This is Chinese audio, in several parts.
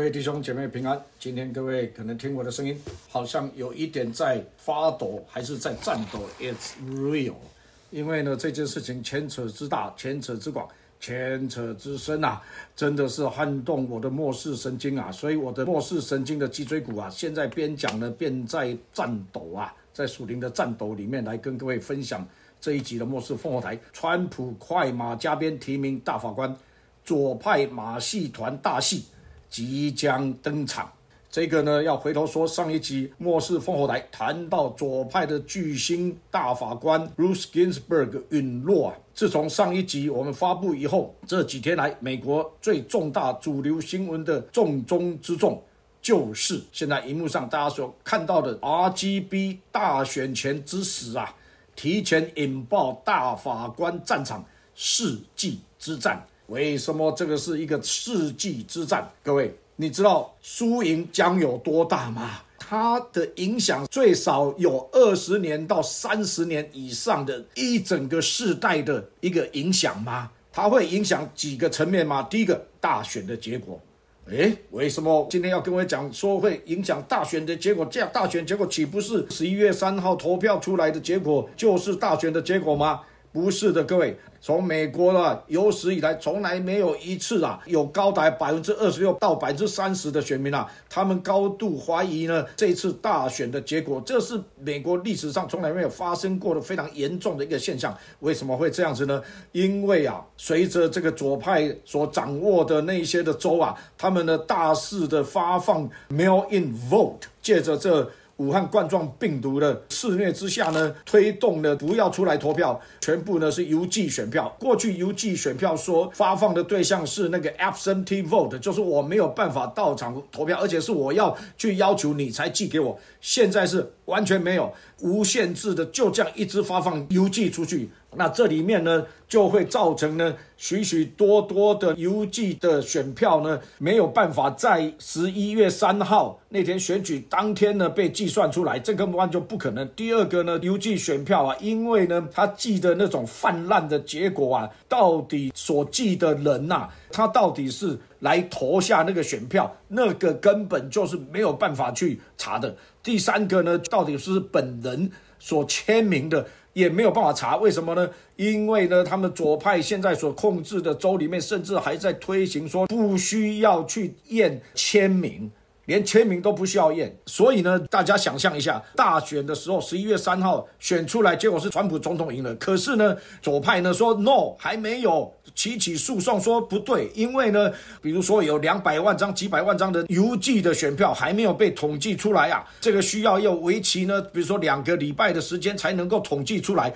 各位弟兄姐妹平安。今天各位可能听我的声音，好像有一点在发抖，还是在颤抖。It's real，因为呢这件事情牵扯之大，牵扯之广，牵扯之深啊，真的是撼动我的末世神经啊。所以我的末世神经的脊椎骨啊，现在边讲呢边在颤抖啊，在属灵的颤抖里面来跟各位分享这一集的末世烽火台。川普快马加鞭提名大法官，左派马戏团大戏。即将登场，这个呢要回头说上一集末世烽火台谈到左派的巨星大法官 Ruth Ginsburg 陨落啊。自从上一集我们发布以后，这几天来美国最重大主流新闻的重中之重，就是现在荧幕上大家所看到的 RGB 大选前之死啊，提前引爆大法官战场世纪之战。为什么这个是一个世纪之战？各位，你知道输赢将有多大吗？它的影响最少有二十年到三十年以上的一整个世代的一个影响吗？它会影响几个层面吗？第一个，大选的结果。诶，为什么今天要跟我讲说会影响大选的结果？这样大选结果岂不是十一月三号投票出来的结果就是大选的结果吗？不是的，各位，从美国的有史以来从来没有一次啊，有高达百分之二十六到百分之三十的选民啊，他们高度怀疑呢这次大选的结果，这是美国历史上从来没有发生过的非常严重的一个现象。为什么会这样子呢？因为啊，随着这个左派所掌握的那些的州啊，他们的大肆的发放 mail-in vote，借着这。武汉冠状病毒的肆虐之下呢，推动的不要出来投票，全部呢是邮寄选票。过去邮寄选票说发放的对象是那个 absentee vote，就是我没有办法到场投票，而且是我要去要求你才寄给我。现在是完全没有无限制的，就这样一直发放邮寄出去。那这里面呢，就会造成呢许许多多的邮寄的选票呢，没有办法在十一月三号那天选举当天呢被计算出来，这根本就不可能。第二个呢，邮寄选票啊，因为呢他寄的那种泛滥的结果啊，到底所寄的人呐，他到底是来投下那个选票，那个根本就是没有办法去查的。第三个呢，到底是本人所签名的。也没有办法查，为什么呢？因为呢，他们左派现在所控制的州里面，甚至还在推行说不需要去验签名。连签名都不需要验，所以呢，大家想象一下，大选的时候，十一月三号选出来，结果是川普总统赢了。可是呢，左派呢说 no，还没有提起诉讼，说不对，因为呢，比如说有两百万张、几百万张的邮寄的选票还没有被统计出来啊，这个需要要为期呢，比如说两个礼拜的时间才能够统计出来。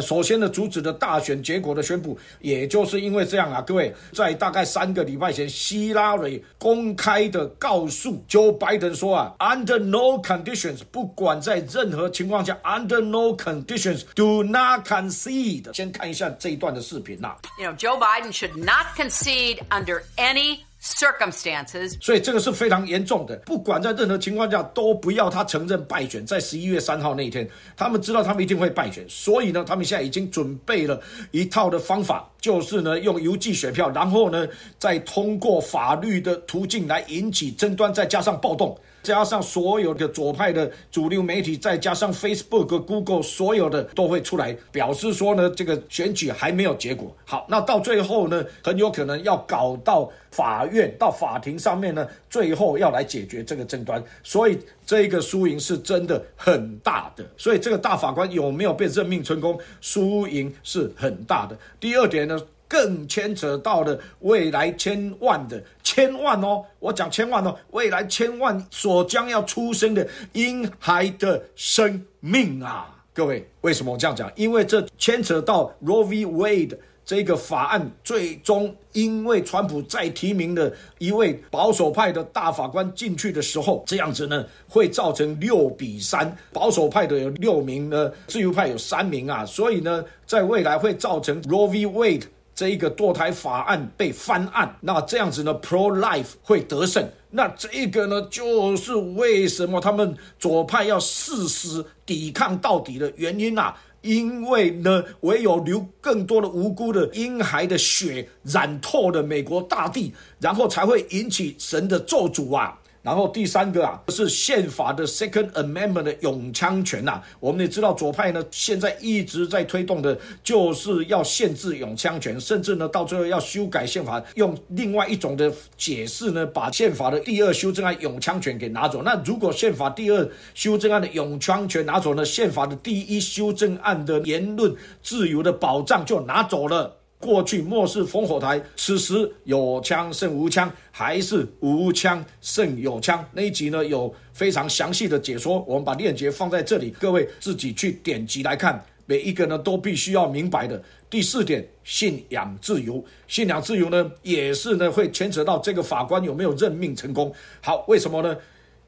首先呢，阻止了大选结果的宣布，也就是因为这样啊，各位，在大概三个礼拜前，希拉蕊公开的告诉 Joe Biden 说啊，Under no conditions，不管在任何情况下，Under no conditions，do not concede。先看一下这一段的视频呐。You know, Joe Biden should not concede under any circumstances，所以这个是非常严重的。不管在任何情况下，都不要他承认败选。在十一月三号那一天，他们知道他们一定会败选，所以呢，他们现在已经准备了一套的方法，就是呢用邮寄选票，然后呢再通过法律的途径来引起争端，再加上暴动。加上所有的左派的主流媒体，再加上 Facebook、Google，所有的都会出来表示说呢，这个选举还没有结果。好，那到最后呢，很有可能要搞到法院、到法庭上面呢，最后要来解决这个争端。所以这个输赢是真的很大的。所以这个大法官有没有被任命成功，输赢是很大的。第二点呢？更牵扯到了未来千万的千万哦，我讲千万哦，未来千万所将要出生的婴孩的生命啊！各位，为什么我这样讲？因为这牵扯到 Roe v. Wade 这个法案，最终因为川普再提名的一位保守派的大法官进去的时候，这样子呢，会造成六比三，保守派的有六名呢，自由派有三名啊，所以呢，在未来会造成 Roe v. Wade。这一个堕胎法案被翻案，那这样子呢，pro life 会得胜。那这个呢，就是为什么他们左派要誓死抵抗到底的原因啊。因为呢，唯有流更多的无辜的婴孩的血染透了美国大地，然后才会引起神的咒诅啊。然后第三个啊，是宪法的 Second Amendment 的永枪权呐。我们也知道左派呢，现在一直在推动的，就是要限制永枪权，甚至呢，到最后要修改宪法，用另外一种的解释呢，把宪法的第二修正案永枪权给拿走。那如果宪法第二修正案的永枪权拿走呢，宪法的第一修正案的言论自由的保障就拿走了。过去末世烽火台，此时有枪胜无枪，还是无枪胜有枪？那一集呢有非常详细的解说，我们把链接放在这里，各位自己去点击来看。每一个呢都必须要明白的。第四点，信仰自由，信仰自由呢也是呢会牵扯到这个法官有没有任命成功。好，为什么呢？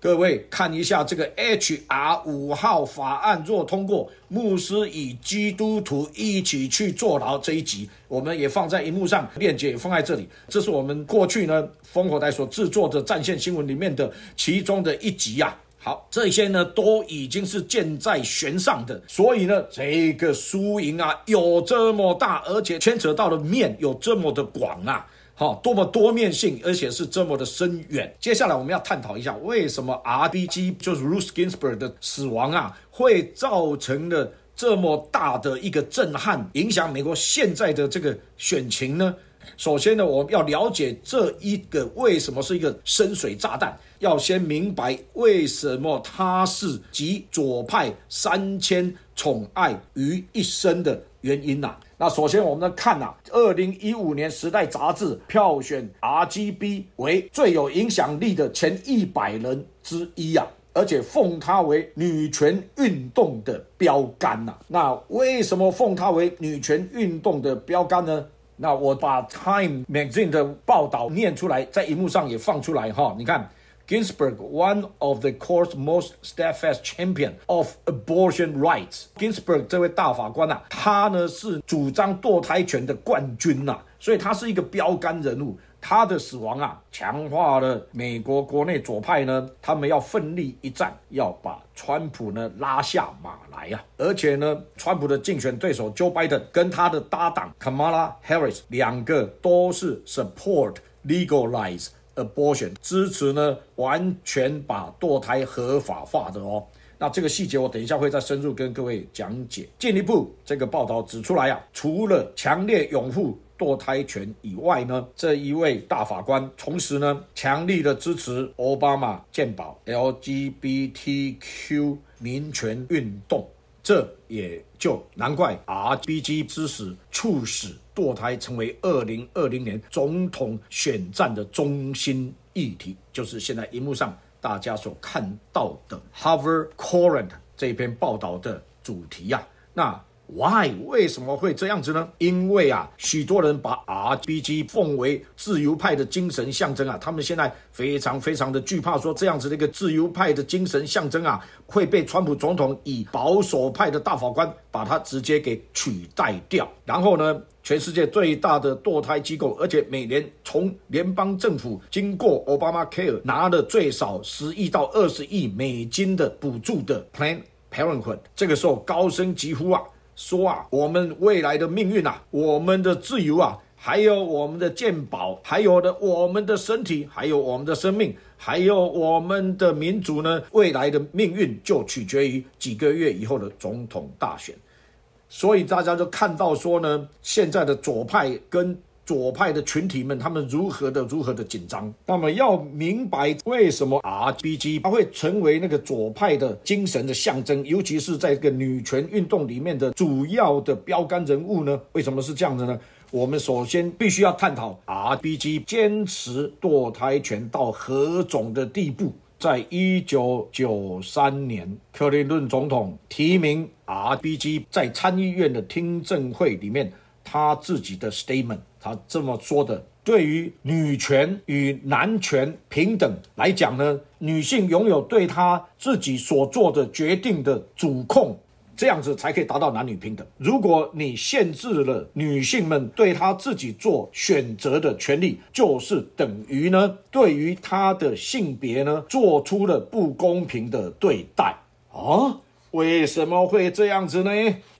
各位看一下这个 H.R. 五号法案若通过，牧师与基督徒一起去坐牢这一集，我们也放在荧幕上，链接也放在这里。这是我们过去呢烽火台所制作的战线新闻里面的其中的一集呀。好，这些呢都已经是箭在弦上的，所以呢这个输赢啊有这么大，而且牵扯到的面有这么的广啊。好，多么多面性，而且是这么的深远。接下来我们要探讨一下，为什么 RBG 就是 Ruth Ginsburg 的死亡啊，会造成了这么大的一个震撼，影响美国现在的这个选情呢？首先呢，我们要了解这一个为什么是一个深水炸弹，要先明白为什么它是集左派三千宠爱于一身的原因呐。那首先，我们来看呐，二零一五年《时代》杂志票选 RGB 为最有影响力的前一百人之一呀，而且奉他为女权运动的标杆呐。那为什么奉他为女权运动的标杆呢？那我把《Time》Magazine 的报道念出来，在荧幕上也放出来哈，你看。Ginsburg, one of the court's most steadfast champion of abortion rights. Ginsburg 这位大法官呐，他呢是主张堕胎权的冠军呐，所以他是一个标杆人物。他的死亡啊，强化了美国国内左派呢，他们要奋力一战，要把川普呢拉下马来呀。而且呢，川普的竞选对手 Joe Biden 跟他的搭档 Kamala Harris 两个都是 support legalize。abortion 支持呢，完全把堕胎合法化的哦。那这个细节我等一下会再深入跟各位讲解。进一步，这个报道指出来啊，除了强烈拥护堕胎权以外呢，这一位大法官同时呢，强力的支持奥巴马健保 LGBTQ 民权运动。这也就难怪 RBG 支持促使堕胎成为二零二零年总统选战的中心议题，就是现在荧幕上大家所看到的 Harvard Current 这篇报道的主题呀。那 Why 为什么会这样子呢？因为啊，许多人把 RBG 奉为自由派的精神象征啊，他们现在非常非常的惧怕，说这样子的一个自由派的精神象征啊，会被川普总统以保守派的大法官把它直接给取代掉。然后呢，全世界最大的堕胎机构，而且每年从联邦政府经过 Obama Care 拿了最少十亿到二十亿美金的补助的 Plan Parenthood，这个时候高声疾呼啊！说啊，我们未来的命运啊，我们的自由啊，还有我们的健保，还有的我们的身体，还有我们的生命，还有我们的民族呢，未来的命运就取决于几个月以后的总统大选。所以大家就看到说呢，现在的左派跟。左派的群体们，他们如何的如何的紧张？那么要明白为什么 RBG 它会成为那个左派的精神的象征，尤其是在这个女权运动里面的主要的标杆人物呢？为什么是这样的呢？我们首先必须要探讨 RBG 坚持堕胎权到何种的地步。在一九九三年，克林顿总统提名 RBG 在参议院的听证会里面。他自己的 statement，他这么说的：对于女权与男权平等来讲呢，女性拥有对她自己所做的决定的主控，这样子才可以达到男女平等。如果你限制了女性们对她自己做选择的权利，就是等于呢，对于她的性别呢，做出了不公平的对待啊。为什么会这样子呢？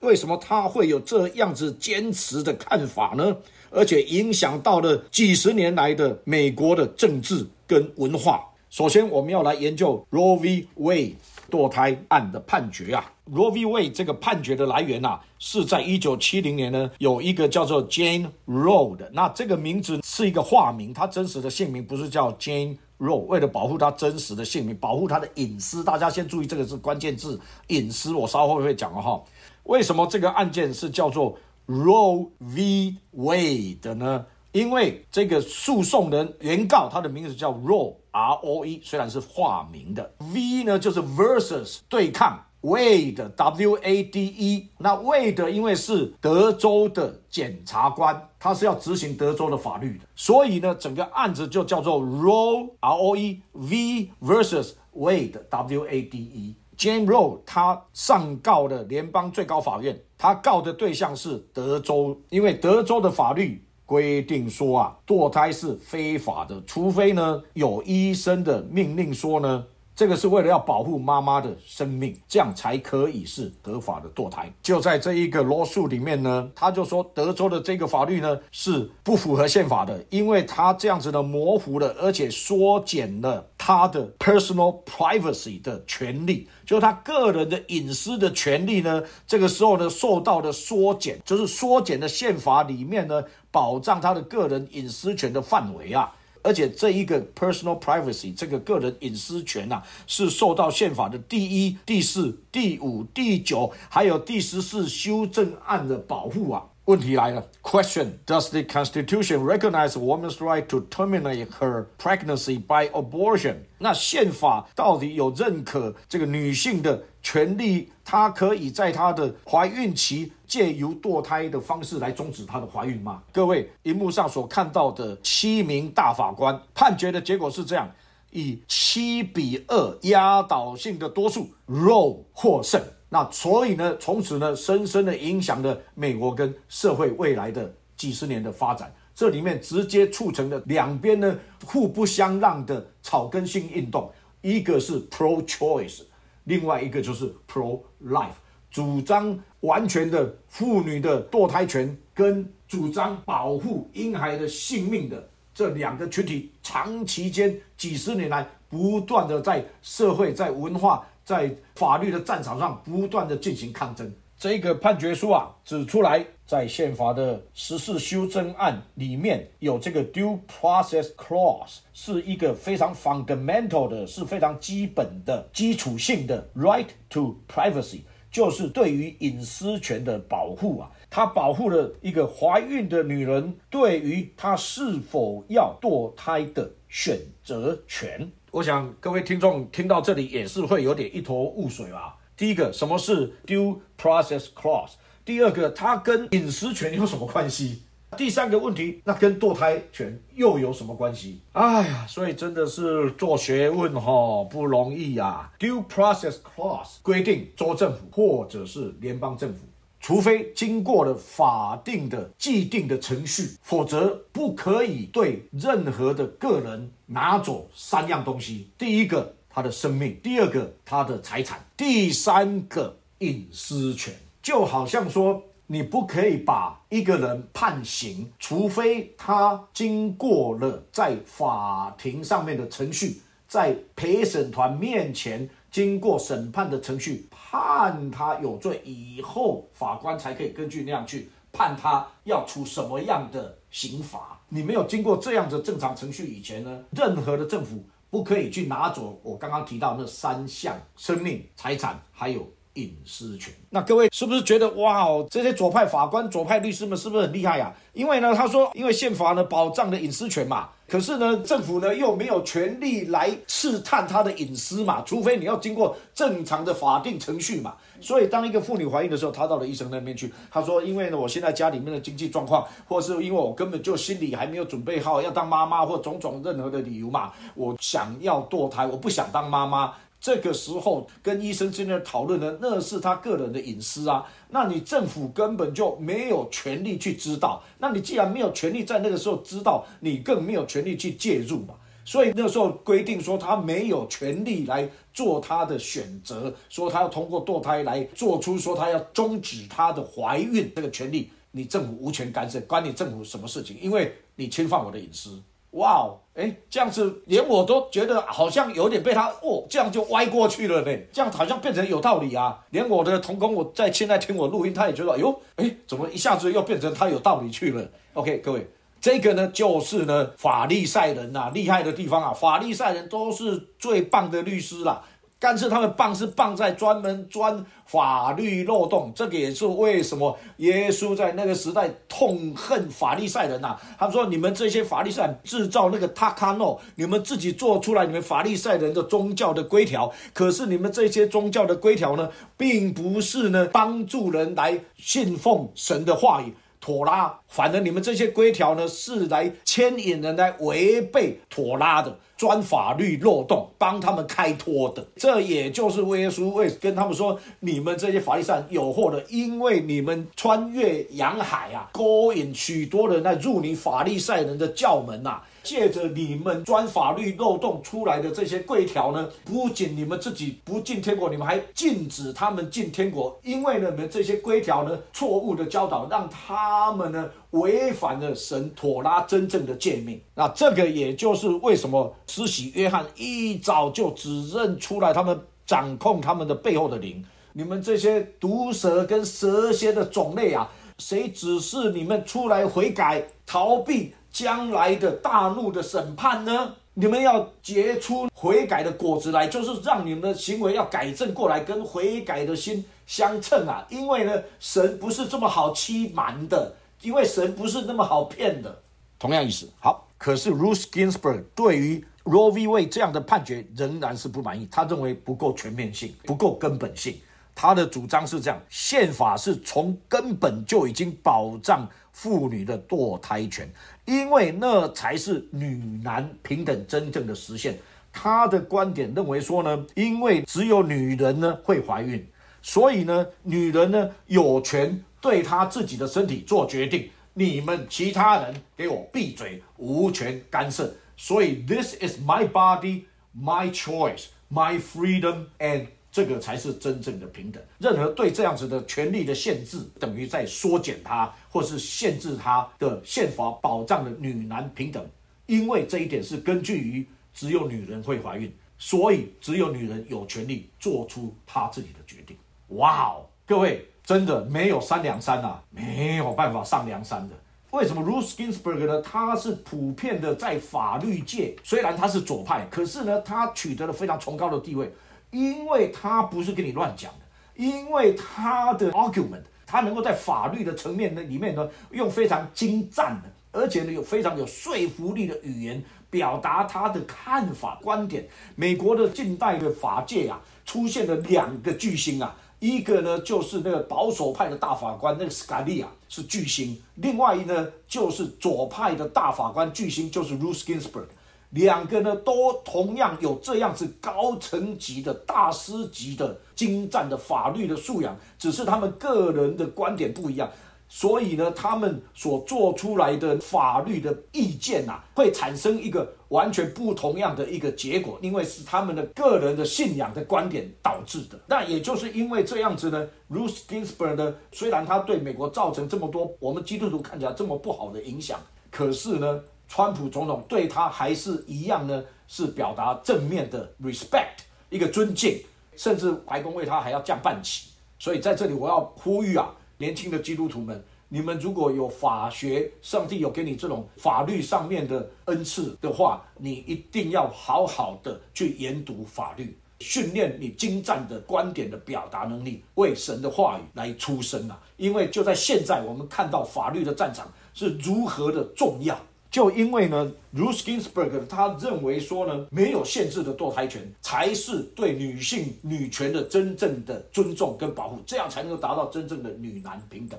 为什么他会有这样子坚持的看法呢？而且影响到了几十年来的美国的政治跟文化。首先，我们要来研究 Roe v. Wade 堕胎案的判决啊。Roe v. Wade 这个判决的来源啊，是在一九七零年呢，有一个叫做 Jane Roe 的，那这个名字是一个化名，他真实的姓名不是叫 Jane Roe。为了保护他真实的姓名，保护他的隐私，大家先注意这个是关键字隐私，我稍后会讲哈。为什么这个案件是叫做 Roe v. Wade 呢？因为这个诉讼人原告他的名字叫 Roe R O E，虽然是化名的 V 呢，就是 versus 对抗 Wade W A D E。那 Wade 因为是德州的检察官，他是要执行德州的法律的，所以呢，整个案子就叫做 Roe R O E V versus Wade W A D E。James Roe 他上告的联邦最高法院，他告的对象是德州，因为德州的法律。规定说啊，堕胎是非法的，除非呢有医生的命令说呢。这个是为了要保护妈妈的生命，这样才可以是合法的堕胎。就在这一个罗诉里面呢，他就说德州的这个法律呢是不符合宪法的，因为他这样子的模糊了，而且缩减了他的 personal privacy 的权利，就是他个人的隐私的权利呢，这个时候呢受到的缩减，就是缩减的宪法里面呢保障他的个人隐私权的范围啊。而且这一个 personal privacy 这个个人隐私权呐，是受到宪法的第一、第四、第五、第九，还有第十四修正案的保护啊。问题来了，question Does the Constitution recognize woman's right to terminate her pregnancy by abortion？那宪法到底有认可这个女性的权利？她可以在她的怀孕期借由堕胎的方式来终止她的怀孕吗？各位，荧幕上所看到的七名大法官判决的结果是这样：以七比二压倒性的多数，Roe 获胜。那所以呢，从此呢，深深的影响了美国跟社会未来的几十年的发展。这里面直接促成了两边呢互不相让的草根性运动，一个是 pro choice，另外一个就是 pro life，主张完全的妇女的堕胎权跟主张保护婴孩的性命的这两个群体，长期间几十年来不断的在社会在文化。在法律的战场上不断的进行抗争。这个判决书啊指出来，在宪法的十四修正案里面有这个 due process clause，是一个非常 fundamental 的，是非常基本的基础性的 right to privacy，就是对于隐私权的保护啊。它保护了一个怀孕的女人对于她是否要堕胎的选择权。我想各位听众听到这里也是会有点一头雾水吧。第一个，什么是 due process clause？第二个，它跟隐私权有什么关系？第三个问题，那跟堕胎权又有什么关系？哎呀，所以真的是做学问哈不容易呀。due process clause 规定州政府或者是联邦政府。除非经过了法定的既定的程序，否则不可以对任何的个人拿走三样东西：第一个，他的生命；第二个，他的财产；第三个，隐私权。就好像说，你不可以把一个人判刑，除非他经过了在法庭上面的程序，在陪审团面前。经过审判的程序，判他有罪以后，法官才可以根据那样去判他要处什么样的刑罚。你没有经过这样的正常程序以前呢，任何的政府不可以去拿走我刚刚提到那三项：生命、财产，还有。隐私权，那各位是不是觉得哇哦，这些左派法官、左派律师们是不是很厉害呀？因为呢，他说，因为宪法呢保障了隐私权嘛，可是呢，政府呢又没有权利来试探他的隐私嘛，除非你要经过正常的法定程序嘛。所以，当一个妇女怀孕的时候，她到了医生那边去，她说，因为呢，我现在家里面的经济状况，或是因为我根本就心里还没有准备好要当妈妈，或种种任何的理由嘛，我想要堕胎，我不想当妈妈。这个时候跟医生之间的讨论呢，那是他个人的隐私啊。那你政府根本就没有权利去知道。那你既然没有权利在那个时候知道，你更没有权利去介入嘛。所以那时候规定说他没有权利来做他的选择，说他要通过堕胎来做出说他要终止他的怀孕这个权利，你政府无权干涉，关你政府什么事情？因为你侵犯我的隐私。哇哦，哎，这样子连我都觉得好像有点被他哦，这样就歪过去了呢。这样好像变成有道理啊。连我的同工，我在现在听我录音，他也觉得，哎呦，哎，怎么一下子又变成他有道理去了？OK，各位。这个呢，就是呢，法利赛人呐，厉害的地方啊，法利赛人都是最棒的律师啦。但是他们棒是棒在专门钻法律漏洞，这个也是为什么耶稣在那个时代痛恨法利赛人呐。他说：“你们这些法利赛人制造那个塔卡诺，你们自己做出来，你们法利赛人的宗教的规条。可是你们这些宗教的规条呢，并不是呢帮助人来信奉神的话语。”妥拉，反正你们这些规条呢，是来牵引人来违背妥拉的，钻法律漏洞，帮他们开脱的。这也就是耶稣为跟他们说，你们这些法律上有货的，因为你们穿越洋海啊，勾引许多人来入你法利赛人的教门呐。借着你们钻法律漏洞出来的这些规条呢，不仅你们自己不进天国，你们还禁止他们进天国，因为，你们这些规条呢，错误的教导，让他们呢违反了神妥拉真正的诫命。那这个也就是为什么施洗约翰一早就指认出来，他们掌控他们的背后的灵。你们这些毒蛇跟蛇蝎的种类啊，谁指示你们出来悔改逃避？将来的大怒的审判呢？你们要结出悔改的果子来，就是让你们的行为要改正过来，跟悔改的心相称啊！因为呢，神不是这么好欺瞒的，因为神不是那么好骗的。同样意思。好，可是 Ruth Ginsburg 对于 Roe v. Wade 这样的判决仍然是不满意，他认为不够全面性，不够根本性。他的主张是这样：宪法是从根本就已经保障妇女的堕胎权。因为那才是女男平等真正的实现。他的观点认为说呢，因为只有女人呢会怀孕，所以呢，女人呢有权对她自己的身体做决定。你们其他人给我闭嘴，无权干涉。所以，this is my body, my choice, my freedom and 这个才是真正的平等。任何对这样子的权利的限制，等于在缩减它，或是限制它的宪法保障的女男平等。因为这一点是根据于只有女人会怀孕，所以只有女人有权利做出她自己的决定。哇哦，各位真的没有三两三啊，没有办法上梁山的。为什么 Ruth Ginsburg 呢？他是普遍的在法律界，虽然他是左派，可是呢，他取得了非常崇高的地位。因为他不是跟你乱讲的，因为他的 argument，他能够在法律的层面呢里面呢，用非常精湛的，而且呢有非常有说服力的语言表达他的看法观点。美国的近代的法界啊，出现了两个巨星啊，一个呢就是那个保守派的大法官那个 Scalia 是巨星，另外一呢就是左派的大法官巨星就是 Ruth Ginsburg。两个呢，都同样有这样子高层级的大师级的精湛的法律的素养，只是他们个人的观点不一样，所以呢，他们所做出来的法律的意见呐，会产生一个完全不同样的一个结果，因为是他们的个人的信仰的观点导致的。那也就是因为这样子呢，Ruth Ginsburg 呢，虽然他对美国造成这么多我们基督徒看起来这么不好的影响，可是呢。川普总统对他还是一样呢，是表达正面的 respect，一个尊敬，甚至白宫为他还要降半旗。所以在这里我要呼吁啊，年轻的基督徒们，你们如果有法学，上帝有给你这种法律上面的恩赐的话，你一定要好好的去研读法律，训练你精湛的观点的表达能力，为神的话语来出声啊！因为就在现在，我们看到法律的战场是如何的重要。就因为呢，Ruth Ginsburg 他认为说呢，没有限制的堕胎权才是对女性女权的真正的尊重跟保护，这样才能够达到真正的女男平等。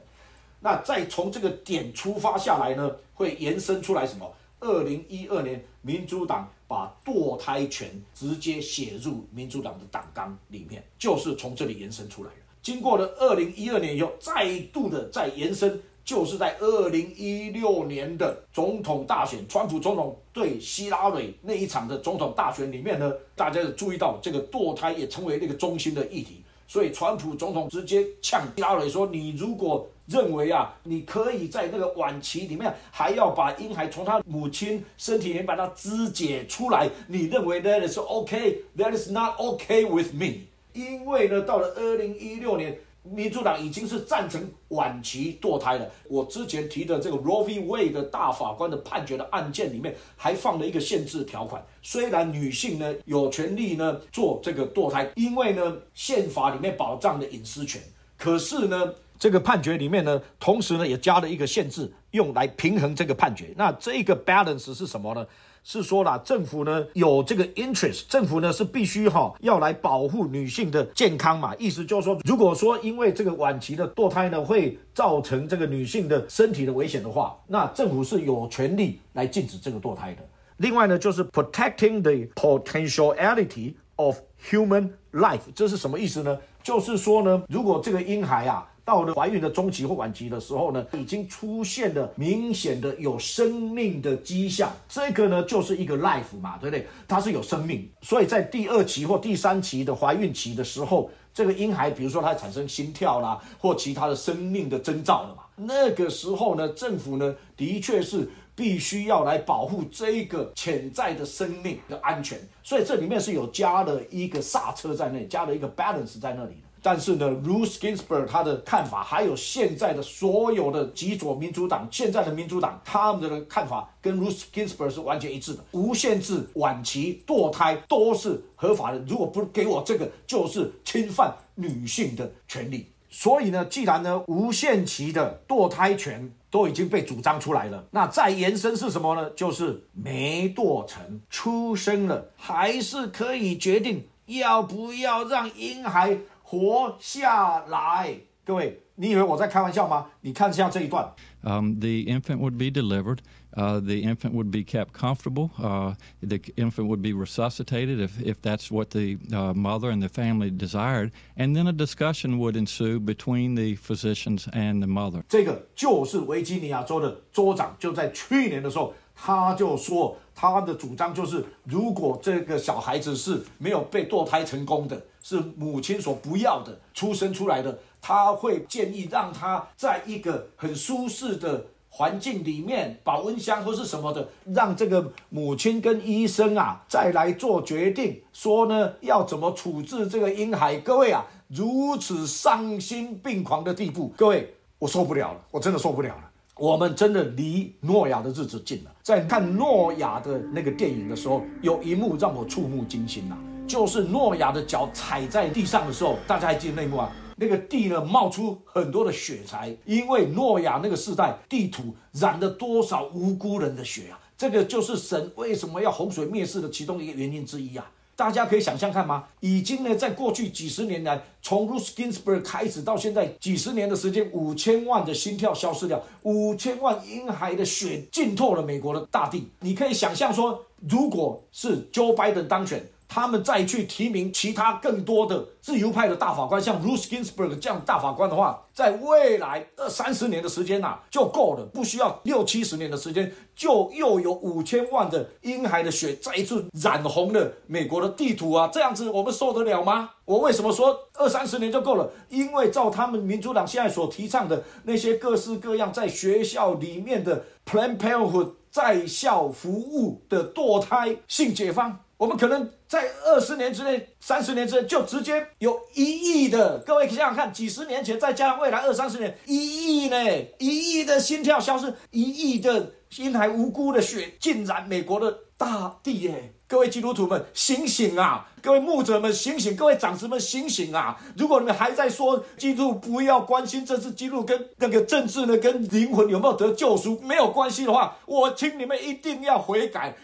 那再从这个点出发下来呢，会延伸出来什么？二零一二年，民主党把堕胎权直接写入民主党的党纲里面，就是从这里延伸出来的。经过了二零一二年以后，再度的再延伸。就是在二零一六年的总统大选，川普总统对希拉蕊那一场的总统大选里面呢，大家有注意到这个堕胎也成为那个中心的议题。所以，川普总统直接呛希拉蕊说：“你如果认为啊，你可以在那个晚期里面还要把婴孩从他母亲身体里面把它肢解出来，你认为 that is OK？That is not OK with me。因为呢，到了二零一六年。”民主党已经是赞成晚期堕胎了。我之前提的这个 Roe v. Wade 的大法官的判决的案件里面，还放了一个限制条款。虽然女性呢有权利呢做这个堕胎，因为呢宪法里面保障的隐私权，可是呢这个判决里面呢，同时呢也加了一个限制，用来平衡这个判决。那这个 balance 是什么呢？是说了，政府呢有这个 interest，政府呢是必须哈要来保护女性的健康嘛。意思就是说，如果说因为这个晚期的堕胎呢会造成这个女性的身体的危险的话，那政府是有权利来禁止这个堕胎的。另外呢，就是 protecting the potentiality of human life，这是什么意思呢？就是说呢，如果这个婴孩啊。到了怀孕的中期或晚期的时候呢，已经出现了明显的有生命的迹象，这个呢就是一个 life 嘛，对不对？它是有生命，所以在第二期或第三期的怀孕期的时候，这个婴孩，比如说它产生心跳啦，或其他的生命的征兆了嘛，那个时候呢，政府呢的确是必须要来保护这一个潜在的生命的安全，所以这里面是有加了一个刹车在内，加了一个 balance 在那里的。但是呢，Ruth Ginsburg 他的看法，还有现在的所有的极左民主党，现在的民主党他们的看法跟 Ruth Ginsburg 是完全一致的。无限制晚期堕胎都是合法的，如果不给我这个，就是侵犯女性的。权利。所以呢，既然呢无限期的。堕胎权都已经被主张出来了，那再延伸是什么呢？就是没堕成，出生了，还是可以决定要不要让婴孩。活下来，各位，你以为我在开玩笑吗？你看一下这一段。Um, the infant would be delivered. Uh, the infant would be kept comfortable. Uh, the infant would be resuscitated if, if that's what the uh, mother and the family desired. And then a discussion would ensue between the physicians and the mother. 这个就是维吉尼亚州的州长，就在去年的时候，他就说 他的主张就是，如果这个小孩子是没有被堕胎成功的。是母亲所不要的出生出来的，他会建议让他在一个很舒适的环境里面，保温箱或是什么的，让这个母亲跟医生啊再来做决定，说呢要怎么处置这个婴孩。各位啊，如此丧心病狂的地步，各位我受不了了，我真的受不了了。我们真的离诺亚的日子近了。在看诺亚的那个电影的时候，有一幕让我触目惊心呐。就是诺亚的脚踩在地上的时候，大家还记得那幕啊？那个地呢冒出很多的血财，因为诺亚那个时代地土染了多少无辜人的血啊！这个就是神为什么要洪水灭世的其中一个原因之一啊！大家可以想象看吗？已经呢，在过去几十年来，从 Ruth Ginsburg 开始到现在几十年的时间，五千万的心跳消失掉，五千万婴孩的血浸透了美国的大地。你可以想象说，如果是 Joe Biden 当选。他们再去提名其他更多的自由派的大法官，像 Ruth Ginsburg 这样大法官的话，在未来二三十年的时间呐就够了，不需要六七十年的时间，就又有五千万的婴孩的血再一次染红了美国的地图啊！这样子我们受得了吗？我为什么说二三十年就够了？因为照他们民主党现在所提倡的那些各式各样在学校里面的 Planned Parenthood 在校服务的堕胎性解放。我们可能在二十年之内、三十年之内就直接有一亿的，各位想想看，几十年前再加上未来二三十年，一亿呢，一亿的心跳消失，一亿的婴孩无辜的血浸染美国的大地耶！各位基督徒们醒醒啊！各位牧者们醒醒！各位长子们醒醒啊！如果你们还在说基督不要关心这次基督跟那个政治呢，跟灵魂有没有得救赎没有关系的话，我请你们一定要悔改。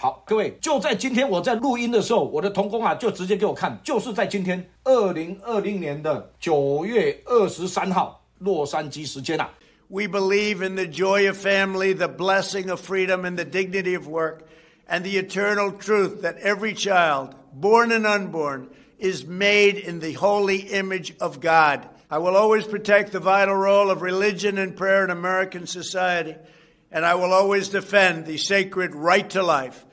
好，各位，就在今天我在录音的时候，我的同工啊就直接给我看，就是在今天二零二零年的九月二十三号，洛杉矶时间啊。We believe in the joy of family, the blessing of freedom, and the dignity of work, and the eternal truth that every child, born and unborn, is made in the holy image of God. I will always protect the vital role of religion and prayer in American society, and I will always defend the sacred right to life.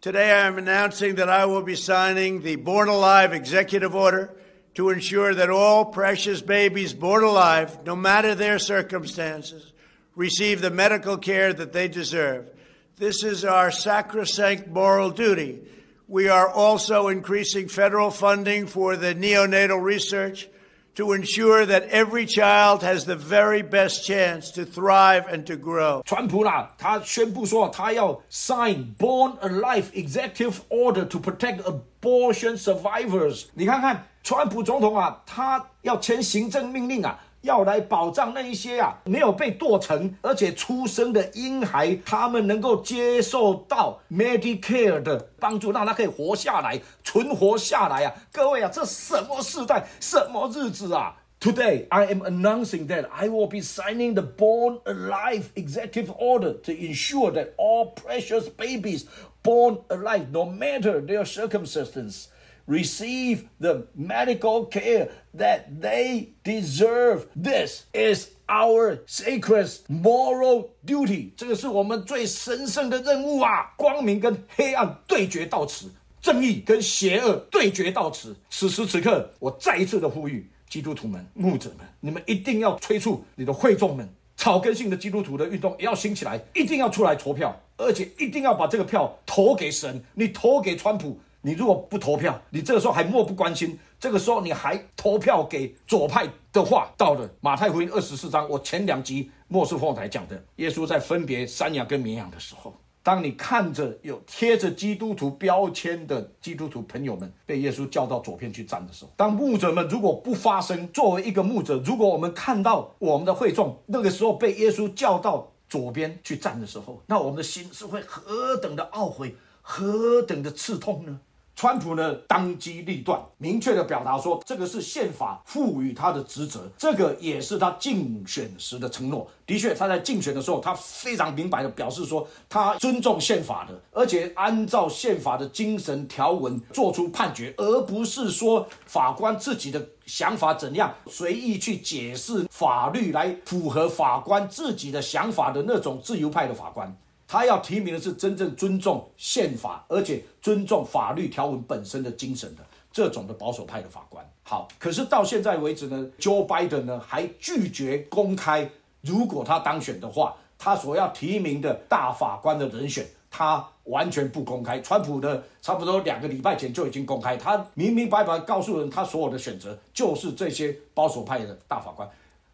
Today, I am announcing that I will be signing the Born Alive executive order to ensure that all precious babies born alive, no matter their circumstances, receive the medical care that they deserve. This is our sacrosanct moral duty. We are also increasing federal funding for the neonatal research to ensure that every child has the very best chance to thrive and to grow. 川普啦，他宣布说他要 sign Born Alive Executive Order to protect abortion survivors。你看看，川普总统啊，他要签行政命令啊。 要来保障那一些啊没有被剁成而且出生的婴孩，他们能够接受到 Medicare 的帮助，让他可以活下来、存活下来啊！各位啊，这什么时代、什么日子啊？Today I am announcing that I will be signing the Born Alive Executive Order to ensure that all precious babies born alive, no matter their circumstances receive the medical care that they deserve. This is our sacred moral duty. 这个是我们最神圣的任务啊！光明跟黑暗对决到此，正义跟邪恶对决到此。此时此刻，我再一次的呼吁基督徒们、牧者们，你们一定要催促你的会众们，草根性的基督徒的运动也要兴起来，一定要出来投票，而且一定要把这个票投给神。你投给川普。你如果不投票，你这个时候还漠不关心，这个时候你还投票给左派的话，到了马太福音二十四章，我前两集末世后台讲的，耶稣在分别山羊跟绵羊的时候，当你看着有贴着基督徒标签的基督徒朋友们被耶稣叫到左边去站的时候，当牧者们如果不发声，作为一个牧者，如果我们看到我们的会众那个时候被耶稣叫到左边去站的时候，那我们的心是会何等的懊悔，何等的刺痛呢？川普呢，当机立断，明确的表达说，这个是宪法赋予他的职责，这个也是他竞选时的承诺。的确，他在竞选的时候，他非常明白的表示说，他尊重宪法的，而且按照宪法的精神条文做出判决，而不是说法官自己的想法怎样，随意去解释法律来符合法官自己的想法的那种自由派的法官。他要提名的是真正尊重宪法，而且尊重法律条文本身的精神的这种的保守派的法官。好，可是到现在为止呢，Joe Biden 呢还拒绝公开，如果他当选的话，他所要提名的大法官的人选，他完全不公开。川普的差不多两个礼拜前就已经公开，他明明白白告诉人，他所有的选择就是这些保守派的大法官。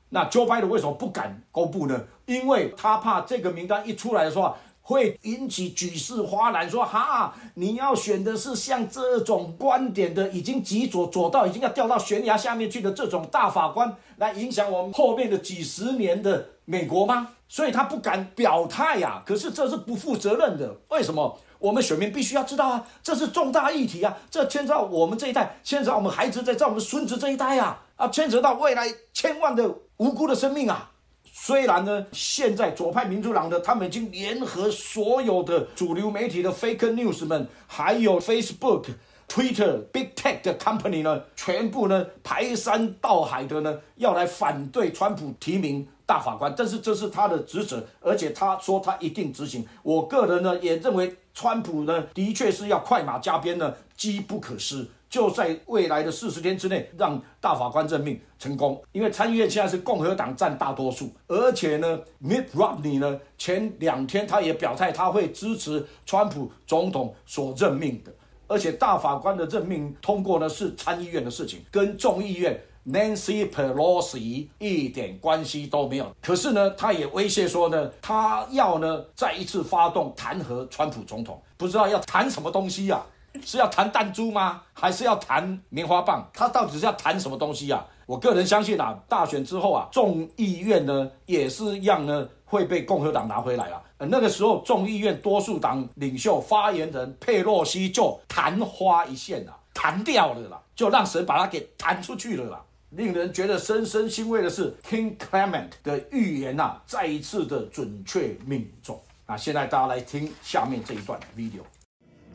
那 Joe Biden 为什么不敢公布呢？因为他怕这个名单一出来的时候。会引起举世哗然，说哈，你要选的是像这种观点的，已经极左左到已经要掉到悬崖下面去的这种大法官，来影响我们后面的几十年的美国吗？所以他不敢表态呀。可是这是不负责任的。为什么？我们选民必须要知道啊，这是重大议题啊，这牵扯到我们这一代，牵扯到我们孩子，在在我们孙子这一代啊，啊，牵扯到未来千万的无辜的生命啊。虽然呢，现在左派民主党的他们已经联合所有的主流媒体的 fake news 们，还有 Facebook、Twitter、Big Tech 的 company 呢，全部呢排山倒海的呢要来反对川普提名大法官。但是这是他的职责，而且他说他一定执行。我个人呢也认为，川普呢的确是要快马加鞭呢，机不可失。就在未来的四十天之内，让大法官任命成功。因为参议院现在是共和党占大多数，而且呢，Mitt Romney 呢，前两天他也表态，他会支持川普总统所任命的。而且大法官的任命通过呢，是参议院的事情，跟众议院 Nancy Pelosi 一点关系都没有。可是呢，他也威胁说呢，他要呢再一次发动弹劾川普总统，不知道要谈什么东西呀。是要弹弹珠吗？还是要弹棉花棒？他到底是要弹什么东西啊？我个人相信啊，大选之后啊，众议院呢也是一样呢，会被共和党拿回来了。那个时候，众议院多数党领袖发言人佩洛西就昙花一现了，弹掉了啦，就让神把他给弹出去了啦。令人觉得深深欣慰的是，King Clement 的预言呐，再一次的准确命中。啊，现在大家来听下面这一段 video。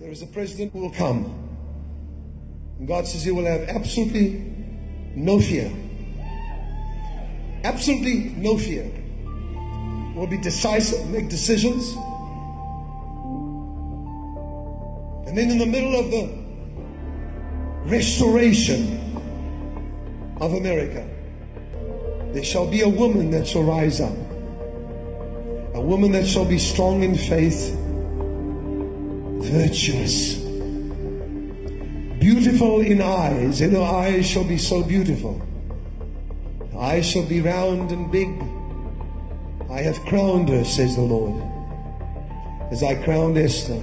There is a president who will come. God says he will have absolutely no fear. absolutely no fear. Will be decisive, make decisions. And then in the middle of the restoration of America, there shall be a woman that shall rise up. A woman that shall be strong in faith, virtuous, beautiful in eyes, and her eyes shall be so beautiful. Her eyes shall be round and big. I have crowned her, says the Lord, as I crowned Esther.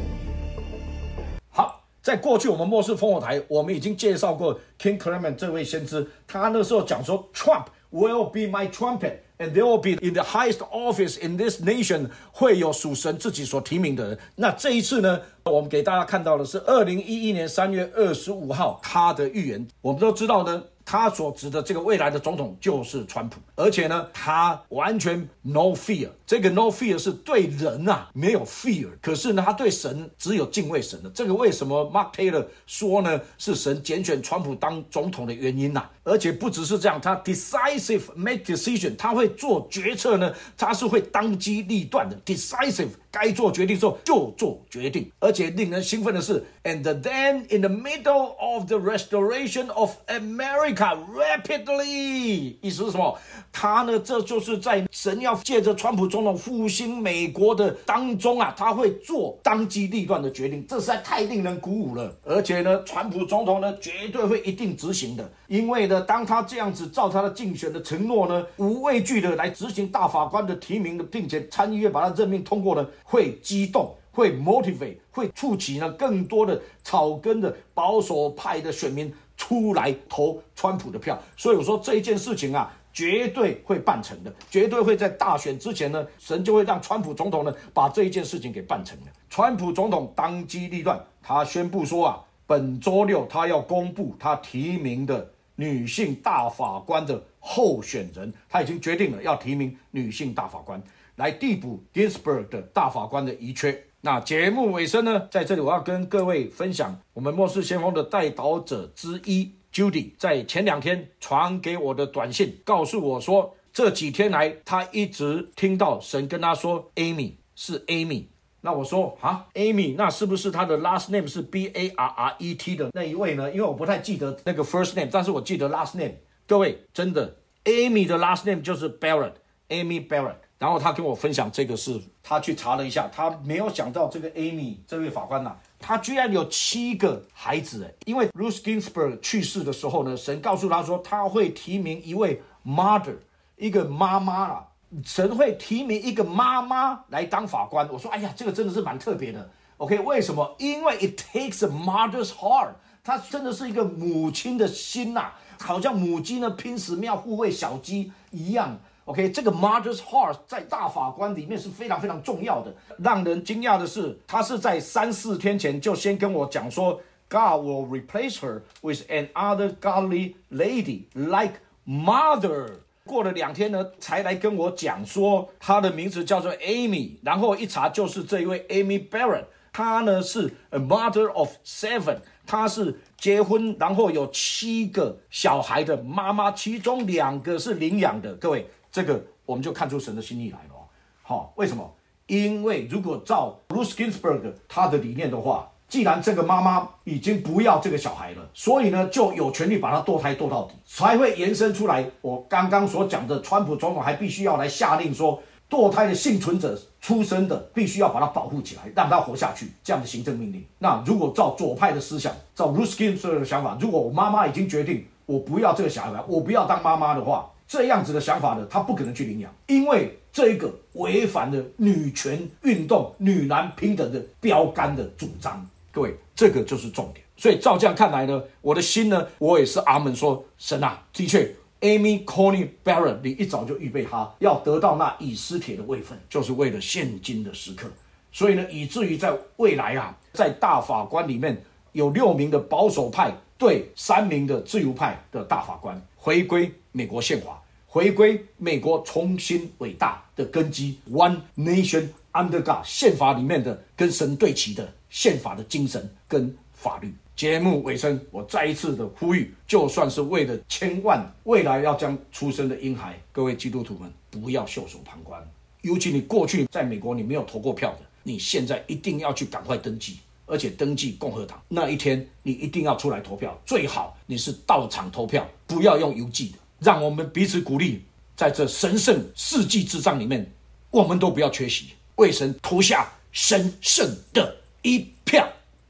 好，在过去我们末世烽火台，我们已经介绍过 King Clement 这位先知，他那时候讲说，Trump will be my trumpet。And there will be in the highest office in this nation 会有属神自己所提名的人。那这一次呢，我们给大家看到的是二零一一年三月二十五号他的预言。我们都知道呢。他所指的这个未来的总统就是川普，而且呢，他完全 no fear。这个 no fear 是对人啊没有 fear，可是呢，他对神只有敬畏神的。这个为什么 Mark Taylor 说呢？是神拣选川普当总统的原因呐。而且不只是这样，他 decisive make decision，他会做决策呢，他是会当机立断的 decisive。该做决定时候就做决定，而且令人兴奋的是，and then in the middle of the restoration of America rapidly，意思是什么？他呢，这就是在神要借着川普总统复兴美国的当中啊，他会做当机立断的决定，这实在太令人鼓舞了。而且呢，川普总统呢，绝对会一定执行的，因为呢，当他这样子照他的竞选的承诺呢，无畏惧的来执行大法官的提名的，并且参议院把他任命通过了。会激动，会 motivate，会触起呢更多的草根的保守派的选民出来投川普的票。所以我说这一件事情啊，绝对会办成的，绝对会在大选之前呢，神就会让川普总统呢把这一件事情给办成的。川普总统当机立断，他宣布说啊，本周六他要公布他提名的女性大法官的候选人，他已经决定了要提名女性大法官。来递补 Ginsburg 的大法官的遗缺。那节目尾声呢，在这里我要跟各位分享，我们末世先锋的代导者之一 Judy 在前两天传给我的短信，告诉我说，这几天来他一直听到神跟他说，Amy 是 Amy。那我说啊，Amy，那是不是他的 last name 是 B A R R E T 的那一位呢？因为我不太记得那个 first name，但是我记得 last name。各位，真的，Amy 的 last name 就是 Barrett，Amy Barrett。然后他跟我分享这个事，他去查了一下，他没有想到这个 Amy 这位法官呐，他居然有七个孩子。因为 Ruth Ginsburg 去世的时候呢，神告诉他说他会提名一位 mother，一个妈妈啊，神会提名一个妈妈来当法官。我说哎呀，这个真的是蛮特别的。OK，为什么？因为 it takes a mother's heart，他真的是一个母亲的心呐，好像母鸡呢拼死命要护卫小鸡一样。OK，这个 mother's heart 在大法官里面是非常非常重要的。让人惊讶的是，他是在三四天前就先跟我讲说，God will replace her with another godly lady like mother。过了两天呢，才来跟我讲说，她的名字叫做 Amy。然后一查就是这一位 Amy Barrett，她呢是 a mother of seven，她是结婚然后有七个小孩的妈妈，其中两个是领养的。各位。这个我们就看出神的心意来了，好，为什么？因为如果照 Ruth Ginsburg 他的理念的话，既然这个妈妈已经不要这个小孩了，所以呢就有权利把他堕胎堕到底，才会延伸出来。我刚刚所讲的，川普总统还必须要来下令说，堕胎的幸存者出生的必须要把他保护起来，让他活下去，这样的行政命令。那如果照左派的思想，照 Ruth Ginsburg 的想法，如果我妈妈已经决定我不要这个小孩，我不要当妈妈的话。这样子的想法呢，他不可能去领养，因为这一个违反了女权运动、女男平等的标杆的主张。各位，这个就是重点。所以照这样看来呢，我的心呢，我也是阿门说，神啊，的确，Amy Coney Barrett，你一早就预备他要得到那以斯帖的位分，就是为了现今的时刻。所以呢，以至于在未来啊，在大法官里面有六名的保守派对三名的自由派的大法官。回归美国宪法，回归美国重新伟大的根基，One Nation Under God 宪法里面的跟神对齐的宪法的精神跟法律，节目尾声，我再一次的呼吁，就算是为了千万未来要将出生的婴孩，各位基督徒们不要袖手旁观。尤其你过去在美国你没有投过票的，你现在一定要去赶快登记，而且登记共和党那一天，你一定要出来投票，最好你是到场投票，不要用邮寄的。让我们彼此鼓励，在这神圣世纪之战里面，我们都不要缺席，为神投下神圣的一票。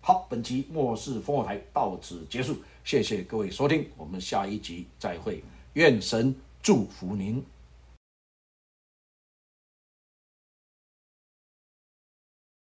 好，本期末世烽火台到此结束，谢谢各位收听，我们下一集再会，愿神祝福您。